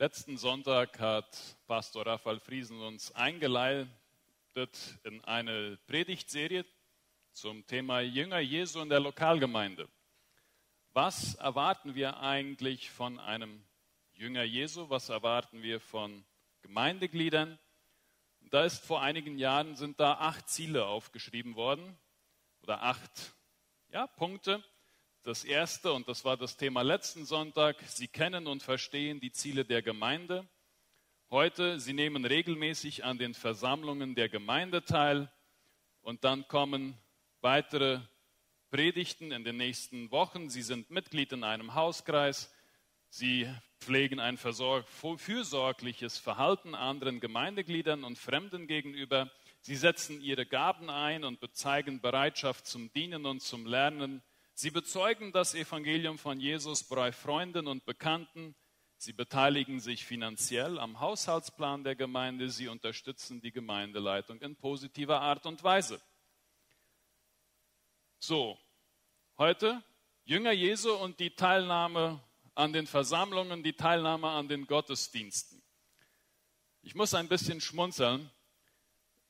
Letzten Sonntag hat Pastor Raphael Friesen uns eingeleitet in eine Predigtserie zum Thema Jünger Jesu in der Lokalgemeinde. Was erwarten wir eigentlich von einem Jünger Jesu? Was erwarten wir von Gemeindegliedern? Da ist vor einigen Jahren sind da acht Ziele aufgeschrieben worden oder acht ja, Punkte. Das erste, und das war das Thema letzten Sonntag, Sie kennen und verstehen die Ziele der Gemeinde. Heute, Sie nehmen regelmäßig an den Versammlungen der Gemeinde teil und dann kommen weitere Predigten in den nächsten Wochen. Sie sind Mitglied in einem Hauskreis. Sie pflegen ein fürsorgliches Verhalten anderen Gemeindegliedern und Fremden gegenüber. Sie setzen ihre Gaben ein und bezeigen Bereitschaft zum Dienen und zum Lernen. Sie bezeugen das Evangelium von Jesus bei Freunden und Bekannten. Sie beteiligen sich finanziell am Haushaltsplan der Gemeinde. Sie unterstützen die Gemeindeleitung in positiver Art und Weise. So, heute Jünger Jesu und die Teilnahme an den Versammlungen, die Teilnahme an den Gottesdiensten. Ich muss ein bisschen schmunzeln,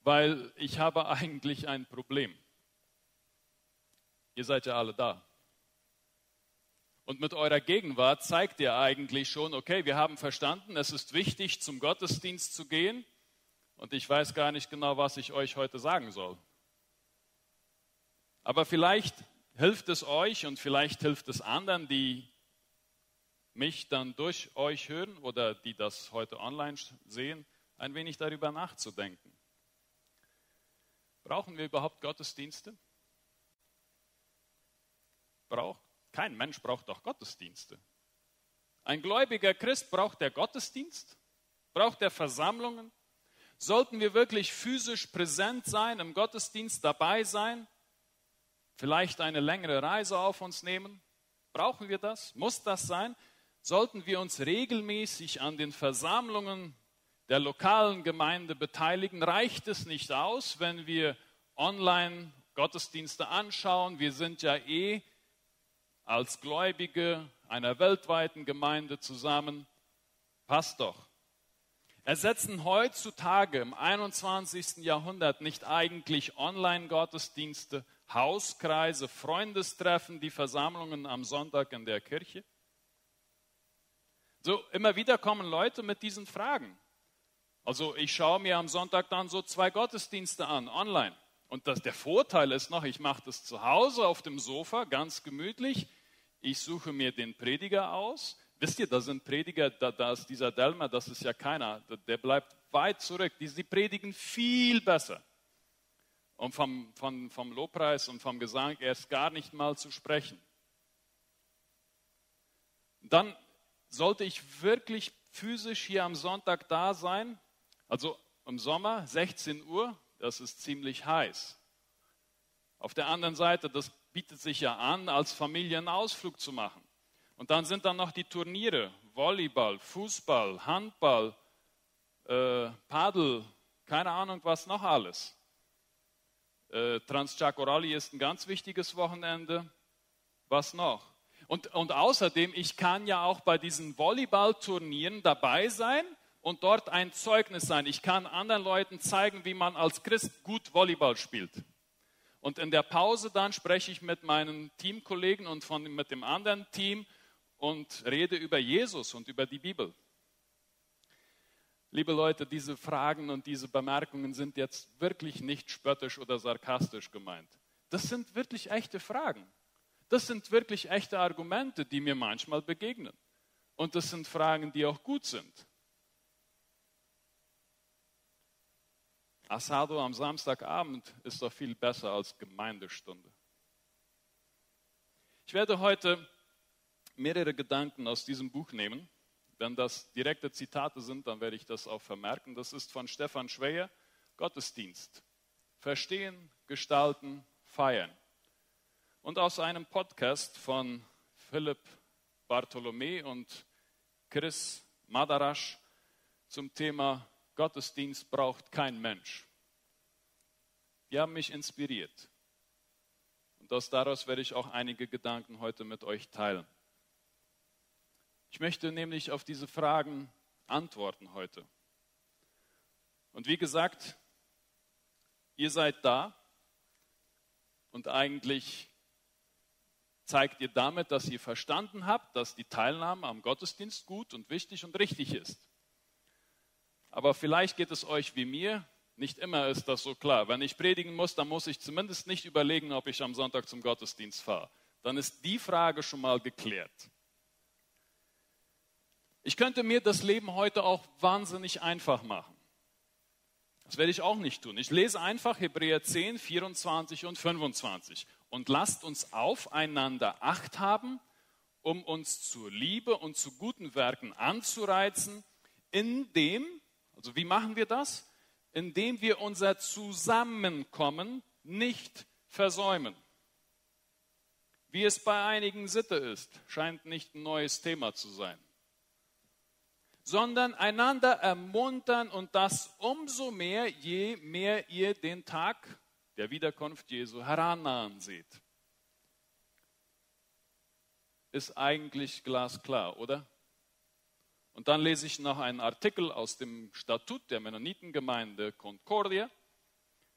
weil ich habe eigentlich ein Problem. Ihr seid ja alle da. Und mit eurer Gegenwart zeigt ihr eigentlich schon, okay, wir haben verstanden, es ist wichtig, zum Gottesdienst zu gehen. Und ich weiß gar nicht genau, was ich euch heute sagen soll. Aber vielleicht hilft es euch und vielleicht hilft es anderen, die mich dann durch euch hören oder die das heute online sehen, ein wenig darüber nachzudenken. Brauchen wir überhaupt Gottesdienste? Braucht, kein Mensch braucht doch Gottesdienste. Ein gläubiger Christ braucht der Gottesdienst? Braucht der Versammlungen? Sollten wir wirklich physisch präsent sein, im Gottesdienst dabei sein? Vielleicht eine längere Reise auf uns nehmen? Brauchen wir das? Muss das sein? Sollten wir uns regelmäßig an den Versammlungen der lokalen Gemeinde beteiligen? Reicht es nicht aus, wenn wir online Gottesdienste anschauen? Wir sind ja eh als Gläubige einer weltweiten Gemeinde zusammen. Passt doch. Ersetzen heutzutage im 21. Jahrhundert nicht eigentlich Online-Gottesdienste, Hauskreise, Freundestreffen, die Versammlungen am Sonntag in der Kirche? So, immer wieder kommen Leute mit diesen Fragen. Also ich schaue mir am Sonntag dann so zwei Gottesdienste an, online. Und das, der Vorteil ist noch, ich mache das zu Hause auf dem Sofa, ganz gemütlich ich suche mir den Prediger aus. Wisst ihr, da sind Prediger, da, da ist dieser Delmer, das ist ja keiner, der bleibt weit zurück. Die, die predigen viel besser. Und vom, vom, vom Lobpreis und vom Gesang erst gar nicht mal zu sprechen. Dann sollte ich wirklich physisch hier am Sonntag da sein. Also im Sommer, 16 Uhr, das ist ziemlich heiß. Auf der anderen Seite, das bietet sich ja an, als Familie einen Ausflug zu machen. Und dann sind dann noch die Turniere, Volleyball, Fußball, Handball, äh, Paddel, keine Ahnung was noch alles. Äh, Transchaco ist ein ganz wichtiges Wochenende. Was noch? Und, und außerdem, ich kann ja auch bei diesen Volleyballturnieren dabei sein und dort ein Zeugnis sein. Ich kann anderen Leuten zeigen, wie man als Christ gut Volleyball spielt. Und in der Pause dann spreche ich mit meinen Teamkollegen und von, mit dem anderen Team und rede über Jesus und über die Bibel. Liebe Leute, diese Fragen und diese Bemerkungen sind jetzt wirklich nicht spöttisch oder sarkastisch gemeint. Das sind wirklich echte Fragen. Das sind wirklich echte Argumente, die mir manchmal begegnen. Und das sind Fragen, die auch gut sind. Asado am Samstagabend ist doch viel besser als Gemeindestunde. Ich werde heute mehrere Gedanken aus diesem Buch nehmen. Wenn das direkte Zitate sind, dann werde ich das auch vermerken. Das ist von Stefan Schweyer, Gottesdienst. Verstehen, gestalten, feiern. Und aus einem Podcast von Philipp Bartholomä und Chris Madarasch zum Thema Gottesdienst braucht kein Mensch. Die haben mich inspiriert. Und aus daraus werde ich auch einige Gedanken heute mit euch teilen. Ich möchte nämlich auf diese Fragen antworten heute. Und wie gesagt, ihr seid da und eigentlich zeigt ihr damit, dass ihr verstanden habt, dass die Teilnahme am Gottesdienst gut und wichtig und richtig ist. Aber vielleicht geht es euch wie mir, nicht immer ist das so klar. Wenn ich predigen muss, dann muss ich zumindest nicht überlegen, ob ich am Sonntag zum Gottesdienst fahre. Dann ist die Frage schon mal geklärt. Ich könnte mir das Leben heute auch wahnsinnig einfach machen. Das werde ich auch nicht tun. Ich lese einfach Hebräer 10, 24 und 25. Und lasst uns aufeinander Acht haben, um uns zur Liebe und zu guten Werken anzureizen, indem, also wie machen wir das? Indem wir unser Zusammenkommen nicht versäumen. Wie es bei einigen Sitte ist, scheint nicht ein neues Thema zu sein sondern einander ermuntern und das umso mehr, je mehr ihr den Tag der Wiederkunft Jesu herannahen seht. Ist eigentlich glasklar, oder? Und dann lese ich noch einen Artikel aus dem Statut der Mennonitengemeinde Concordia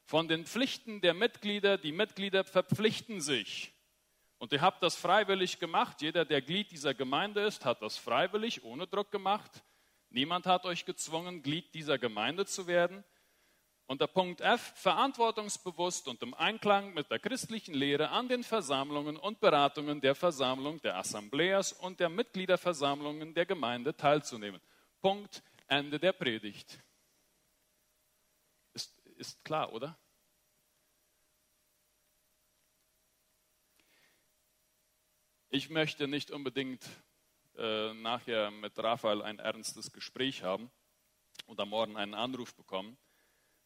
von den Pflichten der Mitglieder. Die Mitglieder verpflichten sich. Und ihr habt das freiwillig gemacht. Jeder, der Glied dieser Gemeinde ist, hat das freiwillig, ohne Druck gemacht. Niemand hat euch gezwungen, Glied dieser Gemeinde zu werden. Und der Punkt F, verantwortungsbewusst und im Einklang mit der christlichen Lehre an den Versammlungen und Beratungen der Versammlung, der Assembleas und der Mitgliederversammlungen der Gemeinde teilzunehmen. Punkt, Ende der Predigt. Ist, ist klar, oder? Ich möchte nicht unbedingt äh, nachher mit Raphael ein ernstes Gespräch haben am Morgen einen Anruf bekommen.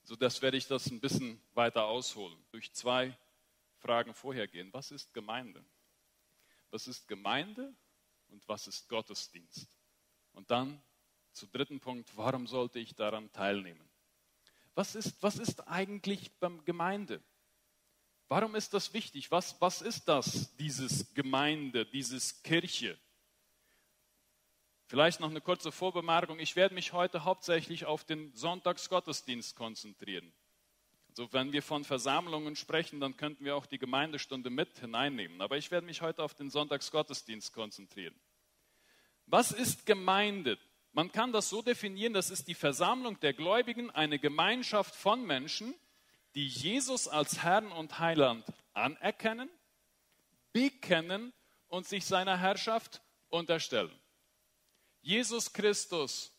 So das werde ich das ein bisschen weiter ausholen. Durch zwei Fragen vorhergehen. Was ist Gemeinde? Was ist Gemeinde und was ist Gottesdienst? Und dann zu dritten Punkt, warum sollte ich daran teilnehmen? Was ist, was ist eigentlich beim Gemeinde? Warum ist das wichtig? Was, was ist das, dieses Gemeinde, dieses Kirche? Vielleicht noch eine kurze Vorbemerkung. Ich werde mich heute hauptsächlich auf den Sonntagsgottesdienst konzentrieren. Also wenn wir von Versammlungen sprechen, dann könnten wir auch die Gemeindestunde mit hineinnehmen. Aber ich werde mich heute auf den Sonntagsgottesdienst konzentrieren. Was ist Gemeinde? Man kann das so definieren, das ist die Versammlung der Gläubigen, eine Gemeinschaft von Menschen, die Jesus als Herrn und Heiland anerkennen, bekennen und sich seiner Herrschaft unterstellen. Jesus Christus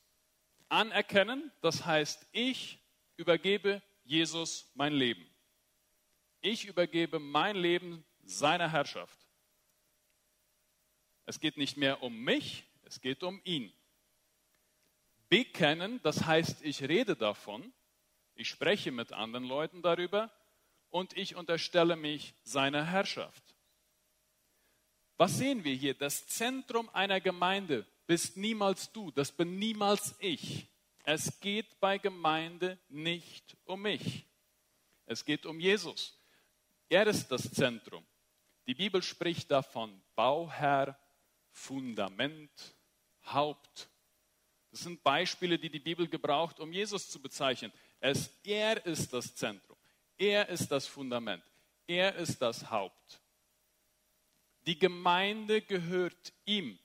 anerkennen, das heißt, ich übergebe Jesus mein Leben. Ich übergebe mein Leben seiner Herrschaft. Es geht nicht mehr um mich, es geht um ihn. Bekennen, das heißt, ich rede davon, ich spreche mit anderen Leuten darüber und ich unterstelle mich seiner Herrschaft. Was sehen wir hier? Das Zentrum einer Gemeinde bist niemals du, das bin niemals ich. Es geht bei Gemeinde nicht um mich. Es geht um Jesus. Er ist das Zentrum. Die Bibel spricht davon Bauherr, Fundament, Haupt. Das sind Beispiele, die die Bibel gebraucht, um Jesus zu bezeichnen. Es, er ist das Zentrum. Er ist das Fundament. Er ist das Haupt. Die Gemeinde gehört ihm.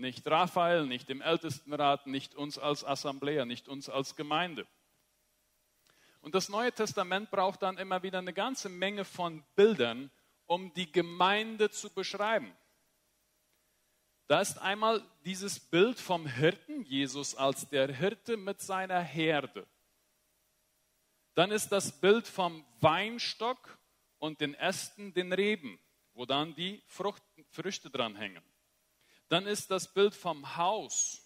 Nicht Raphael, nicht dem Ältestenrat, nicht uns als Assemblea, nicht uns als Gemeinde. Und das Neue Testament braucht dann immer wieder eine ganze Menge von Bildern, um die Gemeinde zu beschreiben. Da ist einmal dieses Bild vom Hirten, Jesus als der Hirte mit seiner Herde. Dann ist das Bild vom Weinstock und den Ästen, den Reben, wo dann die Frucht, Früchte dran hängen. Dann ist das Bild vom Haus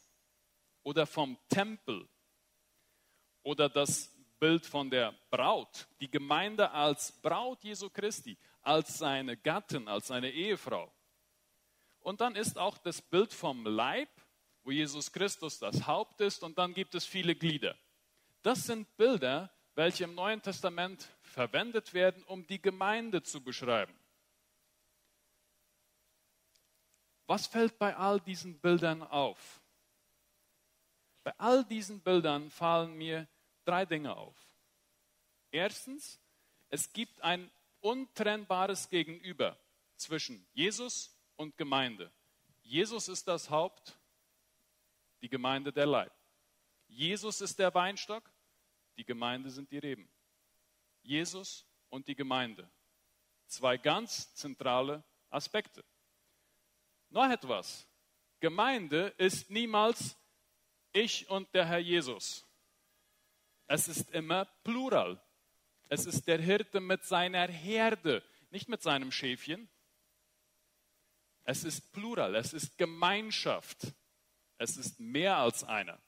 oder vom Tempel oder das Bild von der Braut, die Gemeinde als Braut Jesu Christi, als seine Gattin, als seine Ehefrau. Und dann ist auch das Bild vom Leib, wo Jesus Christus das Haupt ist, und dann gibt es viele Glieder. Das sind Bilder, welche im Neuen Testament verwendet werden, um die Gemeinde zu beschreiben. Was fällt bei all diesen Bildern auf? Bei all diesen Bildern fallen mir drei Dinge auf. Erstens, es gibt ein untrennbares Gegenüber zwischen Jesus und Gemeinde. Jesus ist das Haupt, die Gemeinde der Leib. Jesus ist der Weinstock, die Gemeinde sind die Reben. Jesus und die Gemeinde. Zwei ganz zentrale Aspekte. Noch etwas. Gemeinde ist niemals ich und der Herr Jesus. Es ist immer plural. Es ist der Hirte mit seiner Herde, nicht mit seinem Schäfchen. Es ist plural, es ist Gemeinschaft. Es ist mehr als einer.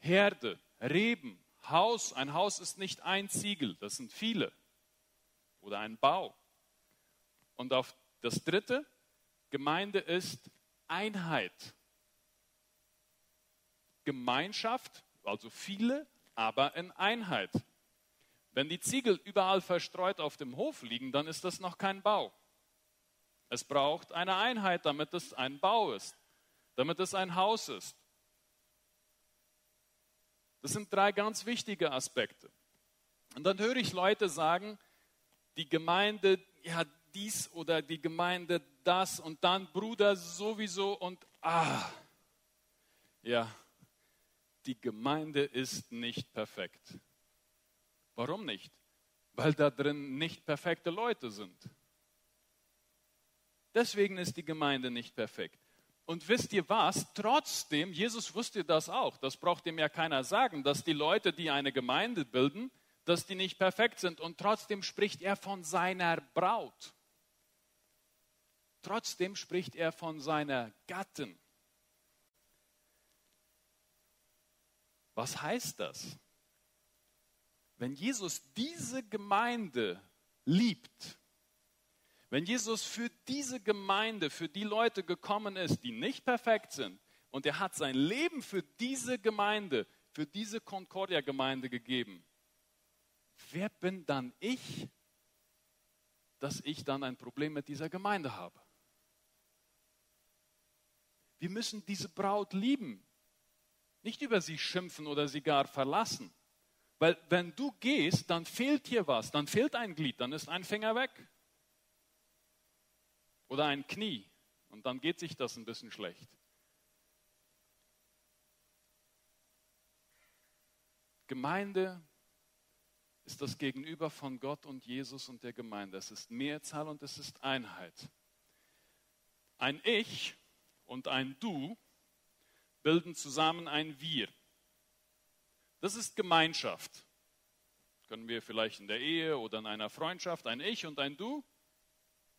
Herde, Reben, Haus. Ein Haus ist nicht ein Ziegel, das sind viele. Oder ein Bau. Und auf das dritte, Gemeinde ist Einheit. Gemeinschaft, also viele, aber in Einheit. Wenn die Ziegel überall verstreut auf dem Hof liegen, dann ist das noch kein Bau. Es braucht eine Einheit, damit es ein Bau ist, damit es ein Haus ist. Das sind drei ganz wichtige Aspekte. Und dann höre ich Leute sagen, die Gemeinde, ja, dies oder die Gemeinde das und dann Bruder sowieso und ah, ja, die Gemeinde ist nicht perfekt. Warum nicht? Weil da drin nicht perfekte Leute sind. Deswegen ist die Gemeinde nicht perfekt. Und wisst ihr was? Trotzdem, Jesus wusste das auch, das braucht ihm ja keiner sagen, dass die Leute, die eine Gemeinde bilden, dass die nicht perfekt sind. Und trotzdem spricht er von seiner Braut. Trotzdem spricht er von seiner Gattin. Was heißt das? Wenn Jesus diese Gemeinde liebt, wenn Jesus für diese Gemeinde, für die Leute gekommen ist, die nicht perfekt sind, und er hat sein Leben für diese Gemeinde, für diese Concordia-Gemeinde gegeben, wer bin dann ich, dass ich dann ein Problem mit dieser Gemeinde habe? Wir müssen diese Braut lieben, nicht über sie schimpfen oder sie gar verlassen. Weil wenn du gehst, dann fehlt hier was, dann fehlt ein Glied, dann ist ein Finger weg oder ein Knie. Und dann geht sich das ein bisschen schlecht. Gemeinde ist das Gegenüber von Gott und Jesus und der Gemeinde. Es ist Mehrzahl und es ist Einheit. Ein Ich und ein Du bilden zusammen ein Wir. Das ist Gemeinschaft. Können wir vielleicht in der Ehe oder in einer Freundschaft ein Ich und ein Du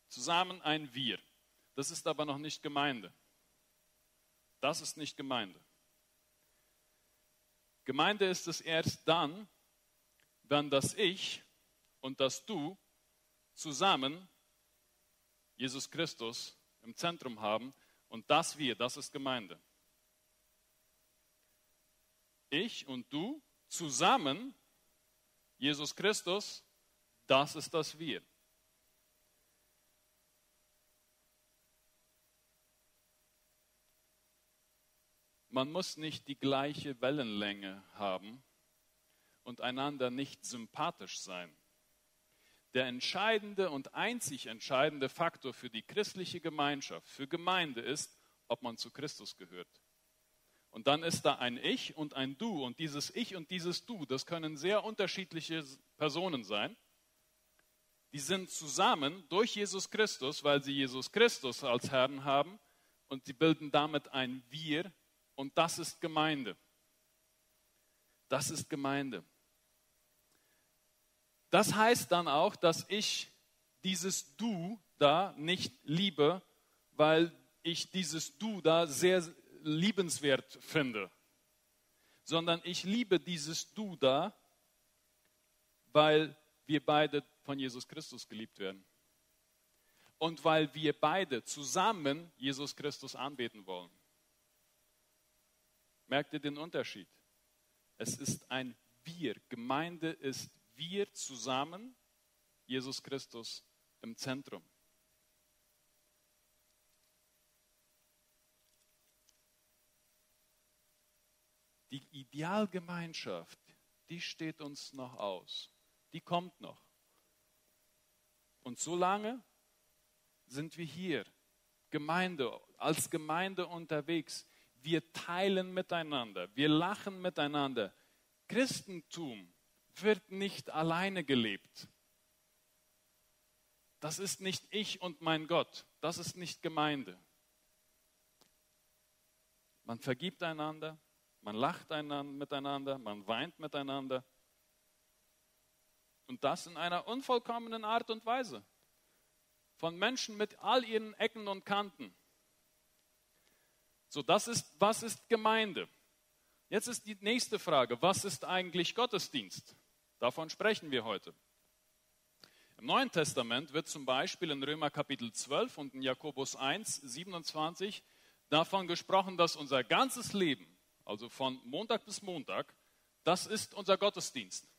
zusammen ein Wir. Das ist aber noch nicht Gemeinde. Das ist nicht Gemeinde. Gemeinde ist es erst dann, wenn das Ich und das Du zusammen Jesus Christus im Zentrum haben und das Wir, das ist Gemeinde. Ich und du zusammen Jesus Christus, das ist das Wir. Man muss nicht die gleiche Wellenlänge haben und einander nicht sympathisch sein. Der entscheidende und einzig entscheidende Faktor für die christliche Gemeinschaft, für Gemeinde ist, ob man zu Christus gehört. Und dann ist da ein Ich und ein Du. Und dieses Ich und dieses Du, das können sehr unterschiedliche Personen sein. Die sind zusammen durch Jesus Christus, weil sie Jesus Christus als Herrn haben. Und sie bilden damit ein Wir, und das ist Gemeinde. Das ist Gemeinde. Das heißt dann auch, dass ich dieses Du da nicht liebe, weil ich dieses Du da sehr liebenswert finde, sondern ich liebe dieses Du da, weil wir beide von Jesus Christus geliebt werden. Und weil wir beide zusammen Jesus Christus anbeten wollen. Merkt ihr den Unterschied? Es ist ein Wir. Gemeinde ist wir zusammen, Jesus Christus im Zentrum. Die Idealgemeinschaft, die steht uns noch aus. Die kommt noch. Und solange sind wir hier, Gemeinde, als Gemeinde unterwegs. Wir teilen miteinander, wir lachen miteinander. Christentum wird nicht alleine gelebt. Das ist nicht ich und mein Gott, das ist nicht Gemeinde. Man vergibt einander, man lacht einander, miteinander, man weint miteinander. Und das in einer unvollkommenen Art und Weise. Von Menschen mit all ihren Ecken und Kanten. So, das ist, was ist Gemeinde? Jetzt ist die nächste Frage, was ist eigentlich Gottesdienst? Davon sprechen wir heute. Im Neuen Testament wird zum Beispiel in Römer Kapitel 12 und in Jakobus 1, 27 davon gesprochen, dass unser ganzes Leben, also von Montag bis Montag, das ist unser Gottesdienst.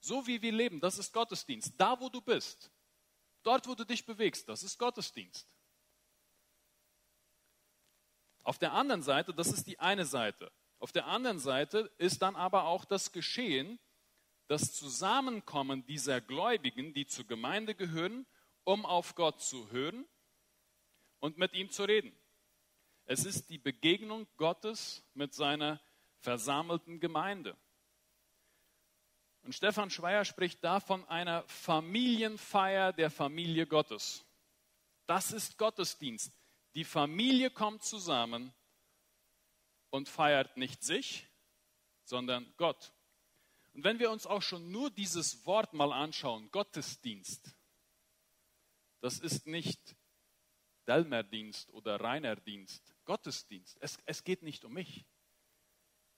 So wie wir leben, das ist Gottesdienst. Da, wo du bist, dort, wo du dich bewegst, das ist Gottesdienst. Auf der anderen Seite, das ist die eine Seite. Auf der anderen Seite ist dann aber auch das Geschehen, das Zusammenkommen dieser Gläubigen, die zur Gemeinde gehören, um auf Gott zu hören und mit ihm zu reden. Es ist die Begegnung Gottes mit seiner versammelten Gemeinde. Und Stefan Schweier spricht da von einer Familienfeier der Familie Gottes. Das ist Gottesdienst. Die Familie kommt zusammen und feiert nicht sich, sondern Gott. Und wenn wir uns auch schon nur dieses Wort mal anschauen, Gottesdienst, das ist nicht Delmerdienst oder Reinerdienst, Gottesdienst. Es, es geht nicht um mich.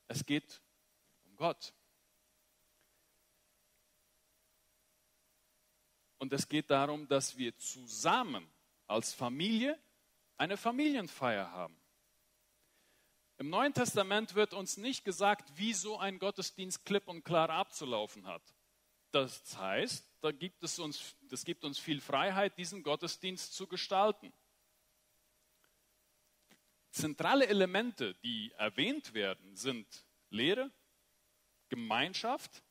Es geht um Gott. Und es geht darum, dass wir zusammen als Familie eine Familienfeier haben. Im Neuen Testament wird uns nicht gesagt, wie so ein Gottesdienst klipp und klar abzulaufen hat. Das heißt, da gibt es uns, das gibt uns viel Freiheit, diesen Gottesdienst zu gestalten. Zentrale Elemente, die erwähnt werden, sind Lehre, Gemeinschaft,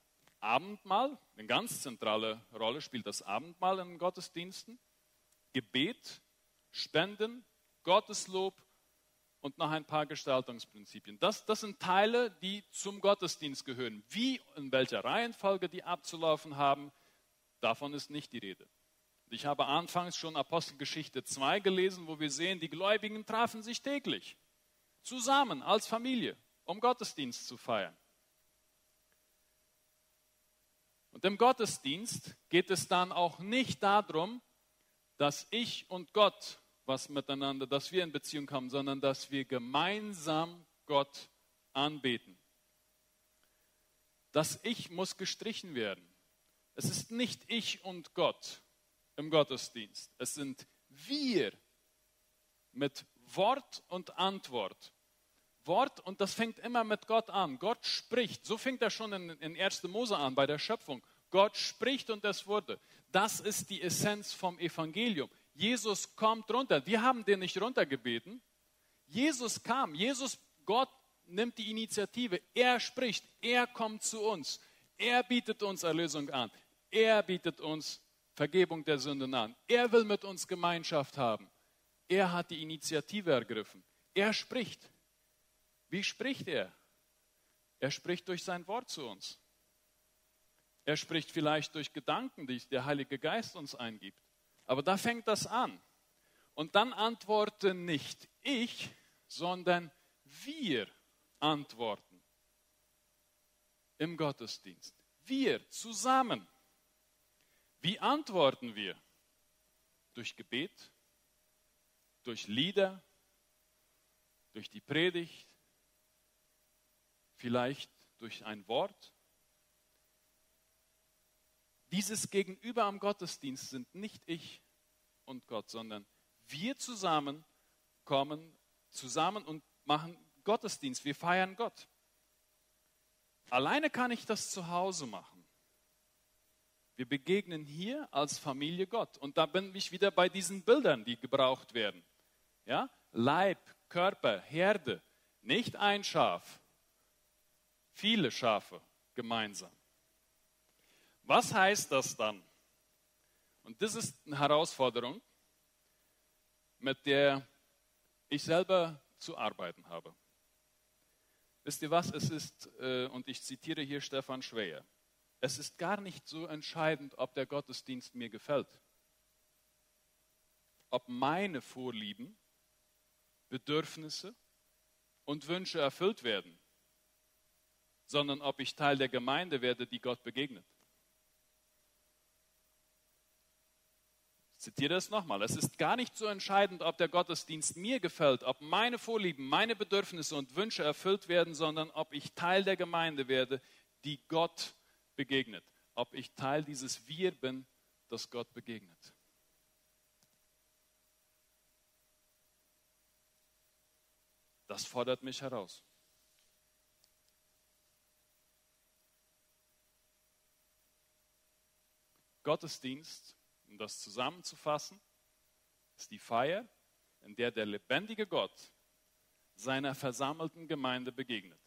Abendmahl, eine ganz zentrale Rolle spielt das Abendmahl in Gottesdiensten, Gebet, Spenden, Gotteslob und noch ein paar Gestaltungsprinzipien. Das, das sind Teile, die zum Gottesdienst gehören. Wie, in welcher Reihenfolge die abzulaufen haben, davon ist nicht die Rede. Ich habe anfangs schon Apostelgeschichte 2 gelesen, wo wir sehen, die Gläubigen trafen sich täglich zusammen als Familie, um Gottesdienst zu feiern. Und im Gottesdienst geht es dann auch nicht darum, dass ich und Gott was miteinander, dass wir in Beziehung kommen, sondern dass wir gemeinsam Gott anbeten. Das Ich muss gestrichen werden. Es ist nicht ich und Gott, im Gottesdienst. Es sind wir mit Wort und Antwort. Wort, und das fängt immer mit Gott an. Gott spricht. So fängt er schon in, in 1. Mose an, bei der Schöpfung. Gott spricht und es wurde. Das ist die Essenz vom Evangelium. Jesus kommt runter. Wir haben den nicht runtergebeten. Jesus kam. Jesus, Gott nimmt die Initiative. Er spricht. Er kommt zu uns. Er bietet uns Erlösung an. Er bietet uns Vergebung der Sünden an. Er will mit uns Gemeinschaft haben. Er hat die Initiative ergriffen. Er spricht. Wie spricht er? Er spricht durch sein Wort zu uns. Er spricht vielleicht durch Gedanken, die der Heilige Geist uns eingibt. Aber da fängt das an. Und dann antworten nicht ich, sondern wir antworten im Gottesdienst. Wir zusammen. Wie antworten wir? Durch Gebet, durch Lieder, durch die Predigt, vielleicht durch ein Wort. Dieses Gegenüber am Gottesdienst sind nicht ich und Gott, sondern wir zusammen kommen zusammen und machen Gottesdienst. Wir feiern Gott. Alleine kann ich das zu Hause machen. Wir begegnen hier als Familie Gott. Und da bin ich wieder bei diesen Bildern, die gebraucht werden. Ja? Leib, Körper, Herde, nicht ein Schaf, viele Schafe gemeinsam. Was heißt das dann? Und das ist eine Herausforderung, mit der ich selber zu arbeiten habe. Wisst ihr was? Es ist, äh, und ich zitiere hier Stefan Schwer, es ist gar nicht so entscheidend, ob der Gottesdienst mir gefällt. Ob meine Vorlieben, Bedürfnisse und Wünsche erfüllt werden, sondern ob ich Teil der Gemeinde werde, die Gott begegnet. Zitiere es nochmal. Es ist gar nicht so entscheidend, ob der Gottesdienst mir gefällt, ob meine Vorlieben, meine Bedürfnisse und Wünsche erfüllt werden, sondern ob ich Teil der Gemeinde werde, die Gott begegnet. Ob ich Teil dieses Wir bin, das Gott begegnet. Das fordert mich heraus. Gottesdienst um das zusammenzufassen, ist die Feier, in der der lebendige Gott seiner versammelten Gemeinde begegnet.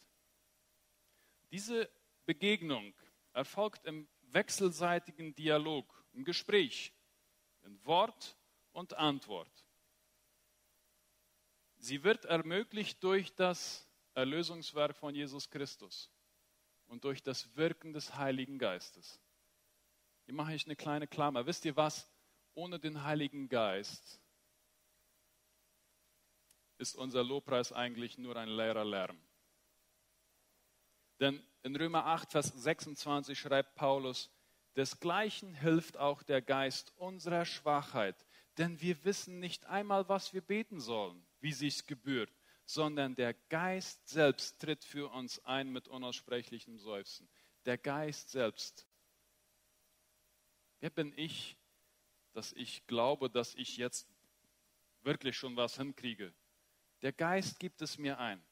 Diese Begegnung erfolgt im wechselseitigen Dialog, im Gespräch, in Wort und Antwort. Sie wird ermöglicht durch das Erlösungswerk von Jesus Christus und durch das Wirken des Heiligen Geistes. Hier mache ich eine kleine Klammer. Wisst ihr was? Ohne den Heiligen Geist ist unser Lobpreis eigentlich nur ein leerer Lärm. Denn in Römer 8, Vers 26 schreibt Paulus, desgleichen hilft auch der Geist unserer Schwachheit, denn wir wissen nicht einmal, was wir beten sollen, wie sich's gebührt, sondern der Geist selbst tritt für uns ein mit unaussprechlichem Seufzen. Der Geist selbst Wer bin ich, dass ich glaube, dass ich jetzt wirklich schon was hinkriege? Der Geist gibt es mir ein.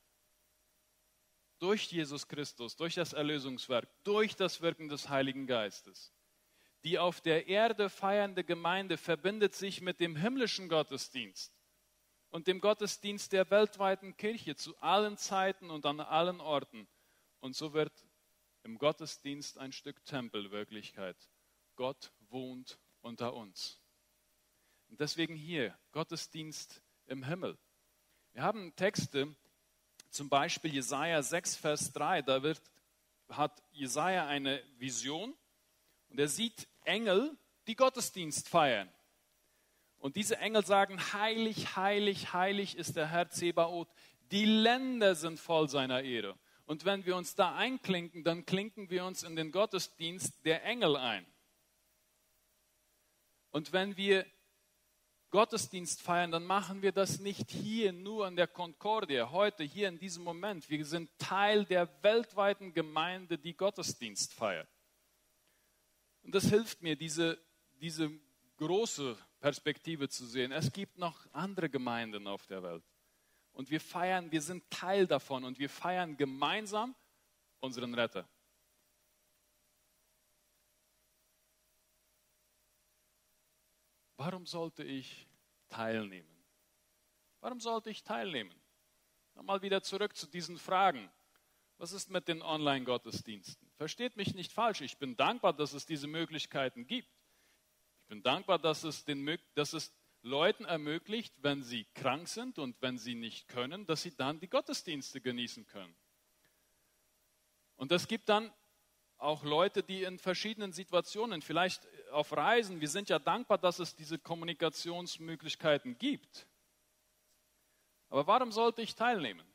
Durch Jesus Christus, durch das Erlösungswerk, durch das Wirken des Heiligen Geistes. Die auf der Erde feiernde Gemeinde verbindet sich mit dem himmlischen Gottesdienst und dem Gottesdienst der weltweiten Kirche zu allen Zeiten und an allen Orten. Und so wird im Gottesdienst ein Stück Tempelwirklichkeit. Gott wohnt unter uns. Und deswegen hier Gottesdienst im Himmel. Wir haben Texte, zum Beispiel Jesaja 6, Vers 3, da wird, hat Jesaja eine Vision und er sieht Engel, die Gottesdienst feiern. Und diese Engel sagen, heilig, heilig, heilig ist der Herr Zebaoth. Die Länder sind voll seiner Ehre. Und wenn wir uns da einklinken, dann klinken wir uns in den Gottesdienst der Engel ein. Und wenn wir Gottesdienst feiern, dann machen wir das nicht hier nur an der Concordia, heute, hier in diesem Moment. Wir sind Teil der weltweiten Gemeinde, die Gottesdienst feiert. Und das hilft mir, diese, diese große Perspektive zu sehen. Es gibt noch andere Gemeinden auf der Welt. Und wir feiern, wir sind Teil davon und wir feiern gemeinsam unseren Retter. Warum sollte ich teilnehmen? Warum sollte ich teilnehmen? Nochmal wieder zurück zu diesen Fragen. Was ist mit den Online-Gottesdiensten? Versteht mich nicht falsch. Ich bin dankbar, dass es diese Möglichkeiten gibt. Ich bin dankbar, dass es, den, dass es Leuten ermöglicht, wenn sie krank sind und wenn sie nicht können, dass sie dann die Gottesdienste genießen können. Und es gibt dann auch Leute, die in verschiedenen Situationen, vielleicht auf Reisen, wir sind ja dankbar, dass es diese Kommunikationsmöglichkeiten gibt. Aber warum sollte ich teilnehmen?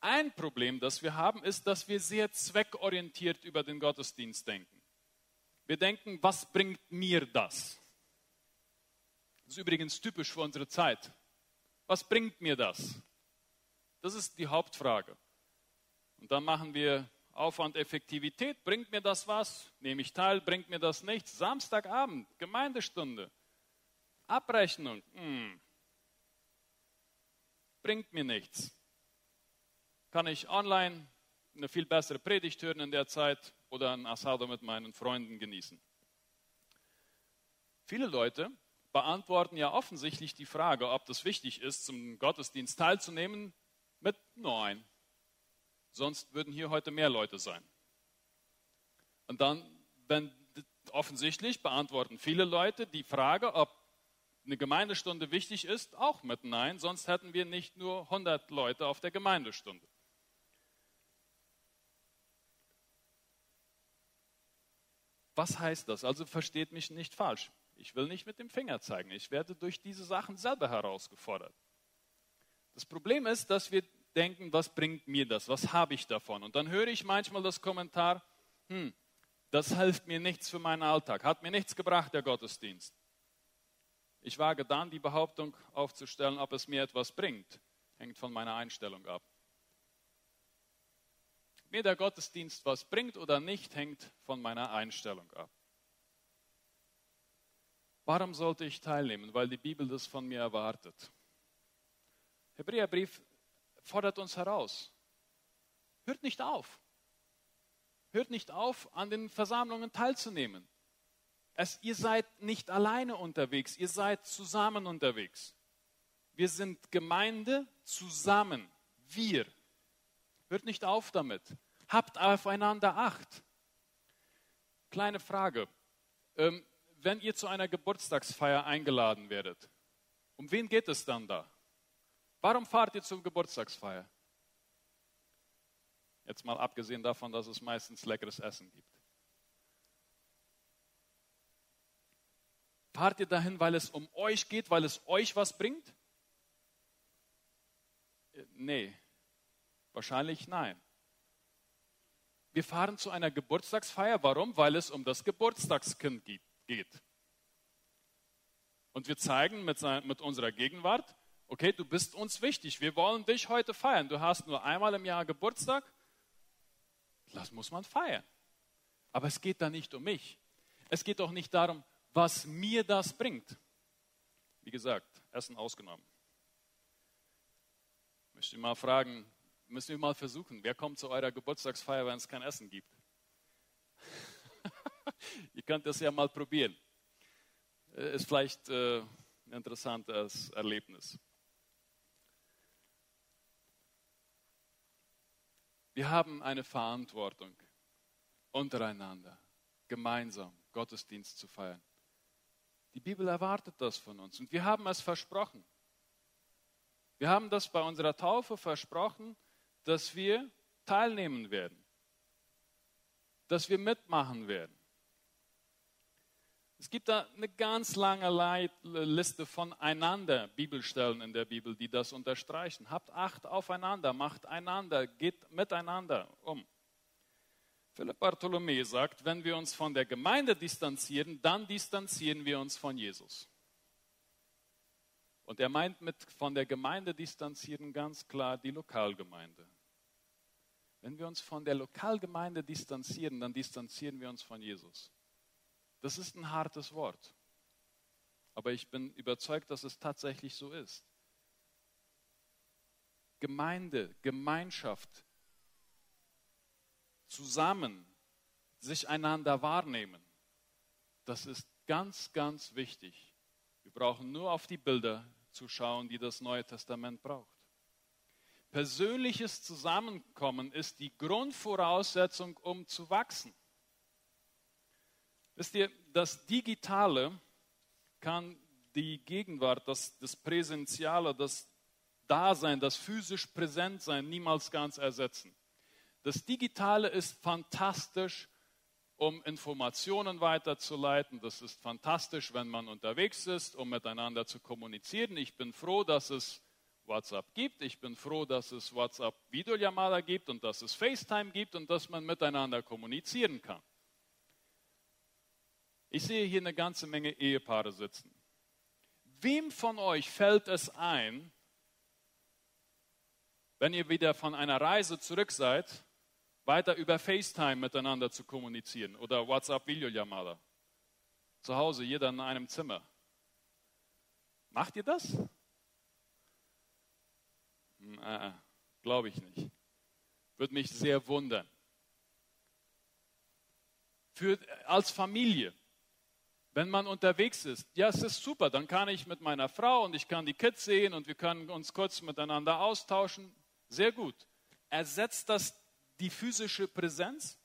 Ein Problem, das wir haben, ist, dass wir sehr zweckorientiert über den Gottesdienst denken. Wir denken, was bringt mir das? Das ist übrigens typisch für unsere Zeit. Was bringt mir das? Das ist die Hauptfrage. Und dann machen wir Aufwand, Effektivität, bringt mir das was? Nehme ich teil, bringt mir das nichts? Samstagabend, Gemeindestunde, Abrechnung, hm. bringt mir nichts. Kann ich online eine viel bessere Predigt hören in der Zeit oder ein Asado mit meinen Freunden genießen? Viele Leute beantworten ja offensichtlich die Frage, ob das wichtig ist, zum Gottesdienst teilzunehmen, mit Nein. Sonst würden hier heute mehr Leute sein. Und dann, wenn offensichtlich beantworten viele Leute die Frage, ob eine Gemeindestunde wichtig ist, auch mit Nein, sonst hätten wir nicht nur 100 Leute auf der Gemeindestunde. Was heißt das? Also versteht mich nicht falsch. Ich will nicht mit dem Finger zeigen. Ich werde durch diese Sachen selber herausgefordert. Das Problem ist, dass wir denken, was bringt mir das? Was habe ich davon? Und dann höre ich manchmal das Kommentar, hm, das hilft mir nichts für meinen Alltag, hat mir nichts gebracht, der Gottesdienst. Ich wage dann die Behauptung aufzustellen, ob es mir etwas bringt, hängt von meiner Einstellung ab. Mir der Gottesdienst was bringt oder nicht, hängt von meiner Einstellung ab. Warum sollte ich teilnehmen? Weil die Bibel das von mir erwartet. Hebräerbrief fordert uns heraus. Hört nicht auf. Hört nicht auf, an den Versammlungen teilzunehmen. Es, ihr seid nicht alleine unterwegs, ihr seid zusammen unterwegs. Wir sind Gemeinde zusammen. Wir. Hört nicht auf damit. Habt aufeinander Acht. Kleine Frage. Ähm, wenn ihr zu einer Geburtstagsfeier eingeladen werdet, um wen geht es dann da? Warum fahrt ihr zur Geburtstagsfeier? Jetzt mal abgesehen davon, dass es meistens leckeres Essen gibt. Fahrt ihr dahin, weil es um euch geht, weil es euch was bringt? Äh, nee, wahrscheinlich nein. Wir fahren zu einer Geburtstagsfeier. Warum? Weil es um das Geburtstagskind geht. Und wir zeigen mit, mit unserer Gegenwart, okay, du bist uns wichtig. Wir wollen dich heute feiern. Du hast nur einmal im Jahr Geburtstag. Das muss man feiern. Aber es geht da nicht um mich. Es geht auch nicht darum, was mir das bringt. Wie gesagt, Essen ausgenommen. Ich möchte mal fragen, müssen wir mal versuchen, wer kommt zu eurer Geburtstagsfeier, wenn es kein Essen gibt? Ihr könnt das ja mal probieren. Ist vielleicht äh, ein interessantes Erlebnis. Wir haben eine Verantwortung, untereinander, gemeinsam Gottesdienst zu feiern. Die Bibel erwartet das von uns und wir haben es versprochen. Wir haben das bei unserer Taufe versprochen, dass wir teilnehmen werden, dass wir mitmachen werden. Es gibt da eine ganz lange Liste von einander Bibelstellen in der Bibel, die das unterstreichen. Habt Acht aufeinander, macht einander, geht miteinander um. Philipp Bartholomä sagt, wenn wir uns von der Gemeinde distanzieren, dann distanzieren wir uns von Jesus. Und er meint mit von der Gemeinde distanzieren ganz klar die Lokalgemeinde. Wenn wir uns von der Lokalgemeinde distanzieren, dann distanzieren wir uns von Jesus. Das ist ein hartes Wort. Aber ich bin überzeugt, dass es tatsächlich so ist. Gemeinde, Gemeinschaft, zusammen sich einander wahrnehmen. Das ist ganz, ganz wichtig. Wir brauchen nur auf die Bilder zu schauen, die das Neue Testament braucht. Persönliches Zusammenkommen ist die Grundvoraussetzung, um zu wachsen. Wisst ihr, das Digitale kann die Gegenwart, das, das Präsentiale, das Dasein, das physisch Präsentsein niemals ganz ersetzen. Das Digitale ist fantastisch, um Informationen weiterzuleiten. Das ist fantastisch, wenn man unterwegs ist, um miteinander zu kommunizieren. Ich bin froh, dass es WhatsApp gibt. Ich bin froh, dass es WhatsApp Videoyamada gibt und dass es FaceTime gibt und dass man miteinander kommunizieren kann. Ich sehe hier eine ganze Menge Ehepaare sitzen. Wem von euch fällt es ein, wenn ihr wieder von einer Reise zurück seid, weiter über FaceTime miteinander zu kommunizieren oder WhatsApp Videoyamada. Zu Hause, jeder in einem Zimmer. Macht ihr das? Äh, Glaube ich nicht. Würde mich sehr wundern. Für, als Familie, wenn man unterwegs ist, ja, es ist super, dann kann ich mit meiner Frau und ich kann die Kids sehen und wir können uns kurz miteinander austauschen. Sehr gut. Ersetzt das die physische Präsenz?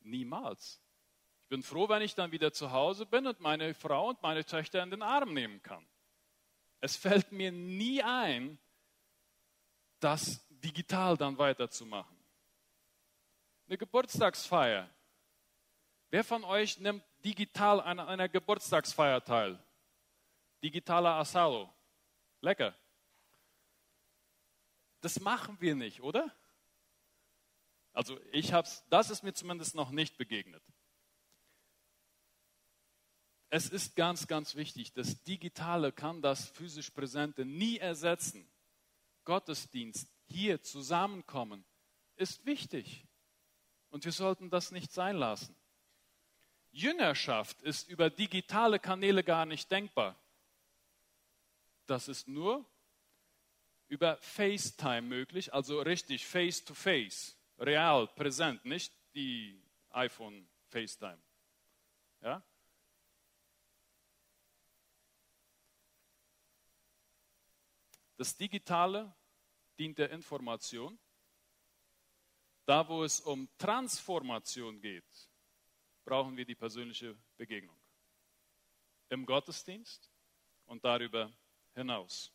Niemals. Ich bin froh, wenn ich dann wieder zu Hause bin und meine Frau und meine Töchter in den Arm nehmen kann. Es fällt mir nie ein, das digital dann weiterzumachen. Eine Geburtstagsfeier. Wer von euch nimmt digital an einer Geburtstagsfeier teil? Digitaler Asalo. Lecker. Das machen wir nicht, oder? Also ich hab's, das ist mir zumindest noch nicht begegnet. Es ist ganz, ganz wichtig, das Digitale kann das physisch Präsente nie ersetzen. Gottesdienst, hier zusammenkommen, ist wichtig. Und wir sollten das nicht sein lassen. Jüngerschaft ist über digitale Kanäle gar nicht denkbar. Das ist nur über FaceTime möglich, also richtig face-to-face, real, präsent, nicht die iPhone FaceTime. Ja? Das Digitale dient der Information. Da, wo es um Transformation geht, brauchen wir die persönliche Begegnung. Im Gottesdienst und darüber hinaus.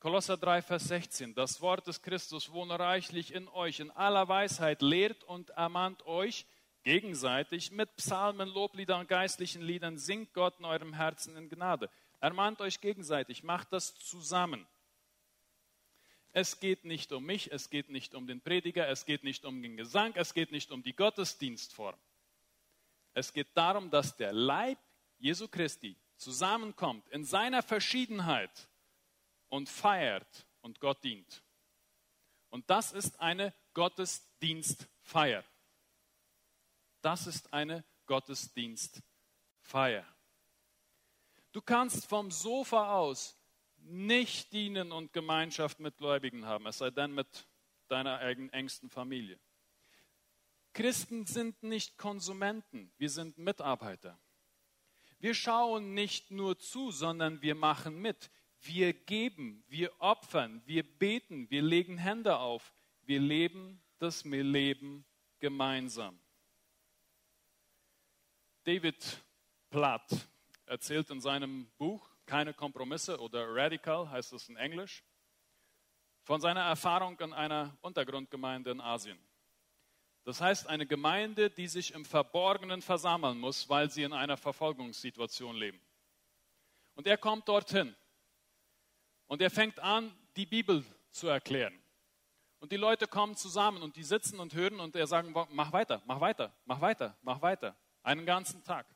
Kolosser 3, Vers 16. Das Wort des Christus wohne reichlich in euch, in aller Weisheit lehrt und ermahnt euch gegenseitig mit Psalmen, Lobliedern und geistlichen Liedern. Singt Gott in eurem Herzen in Gnade. Ermahnt euch gegenseitig, macht das zusammen. Es geht nicht um mich, es geht nicht um den Prediger, es geht nicht um den Gesang, es geht nicht um die Gottesdienstform. Es geht darum, dass der Leib Jesu Christi zusammenkommt in seiner Verschiedenheit und feiert und Gott dient. Und das ist eine Gottesdienstfeier. Das ist eine Gottesdienstfeier. Du kannst vom Sofa aus nicht dienen und Gemeinschaft mit Gläubigen haben, es sei denn mit deiner engsten Familie. Christen sind nicht Konsumenten, wir sind Mitarbeiter. Wir schauen nicht nur zu, sondern wir machen mit. Wir geben, wir opfern, wir beten, wir legen Hände auf, wir leben das Leben gemeinsam. David Platt erzählt in seinem Buch Keine Kompromisse oder Radical heißt es in Englisch, von seiner Erfahrung in einer Untergrundgemeinde in Asien. Das heißt, eine Gemeinde, die sich im Verborgenen versammeln muss, weil sie in einer Verfolgungssituation leben. Und er kommt dorthin und er fängt an, die Bibel zu erklären. Und die Leute kommen zusammen und die sitzen und hören und er sagt, mach weiter, mach weiter, mach weiter, mach weiter. Einen ganzen Tag.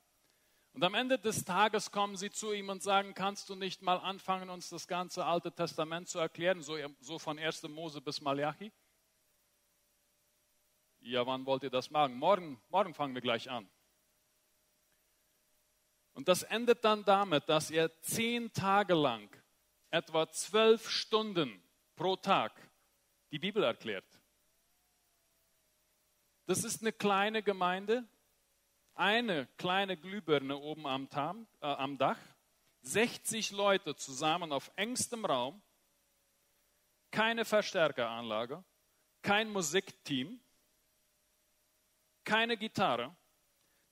Und am Ende des Tages kommen sie zu ihm und sagen, kannst du nicht mal anfangen, uns das ganze Alte Testament zu erklären, so, so von 1. Mose bis Malachi? Ja, wann wollt ihr das machen? Morgen, morgen fangen wir gleich an. Und das endet dann damit, dass er zehn Tage lang, etwa zwölf Stunden pro Tag, die Bibel erklärt. Das ist eine kleine Gemeinde, eine kleine Glühbirne oben am, Tam, äh, am Dach, 60 Leute zusammen auf engstem Raum, keine Verstärkeranlage, kein Musikteam, keine Gitarre,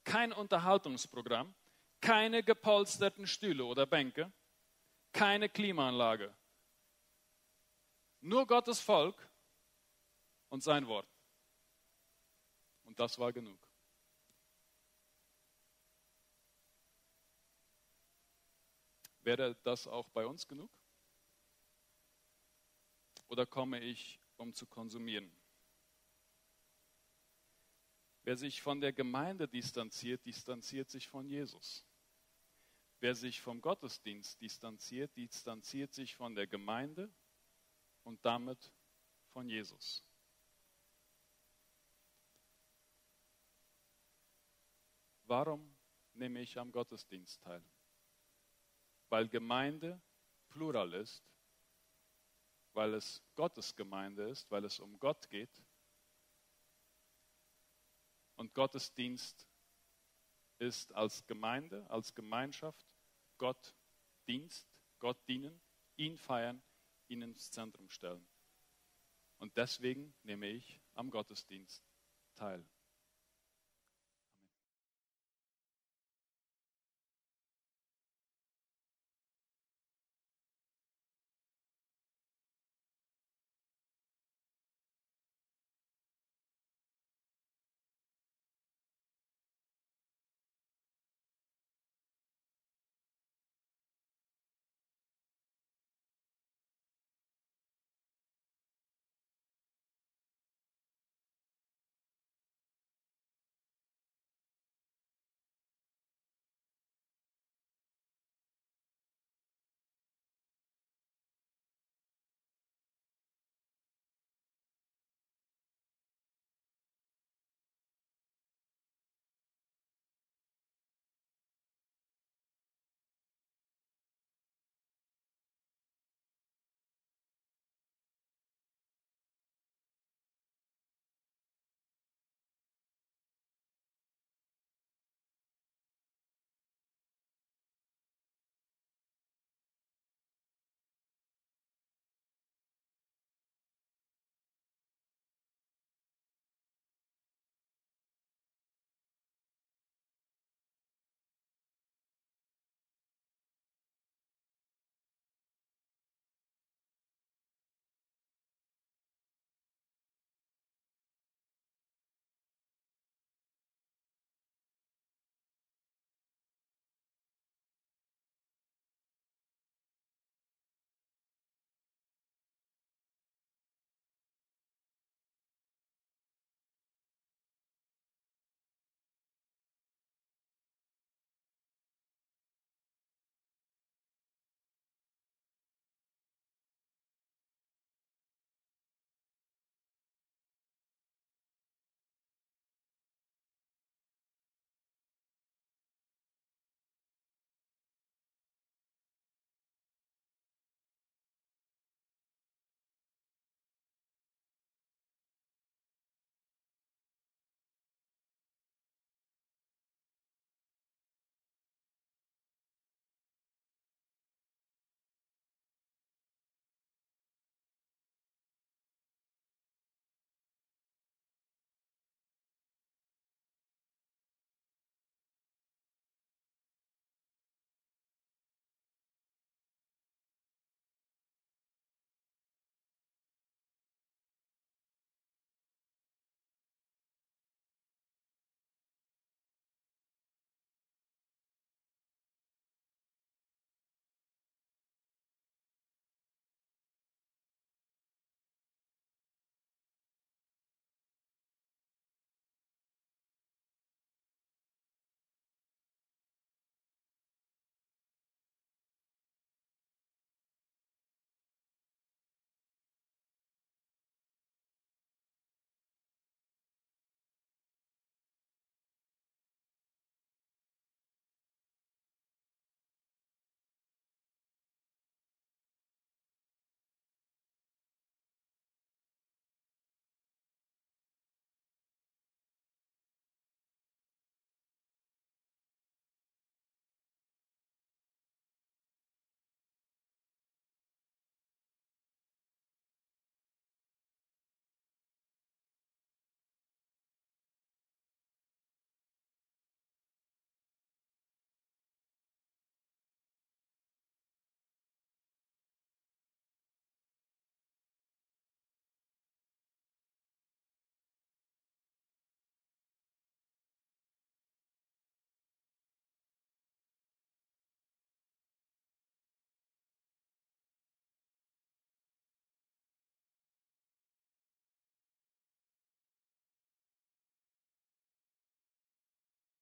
kein Unterhaltungsprogramm, keine gepolsterten Stühle oder Bänke, keine Klimaanlage. Nur Gottes Volk und sein Wort. Und das war genug. Wäre das auch bei uns genug? Oder komme ich, um zu konsumieren? Wer sich von der Gemeinde distanziert, distanziert sich von Jesus. Wer sich vom Gottesdienst distanziert, distanziert sich von der Gemeinde und damit von Jesus. Warum nehme ich am Gottesdienst teil? Weil Gemeinde plural ist, weil es Gottes Gemeinde ist, weil es um Gott geht. Und Gottesdienst ist als Gemeinde, als Gemeinschaft Gott Dienst, Gott dienen, ihn feiern, ihn ins Zentrum stellen. Und deswegen nehme ich am Gottesdienst teil.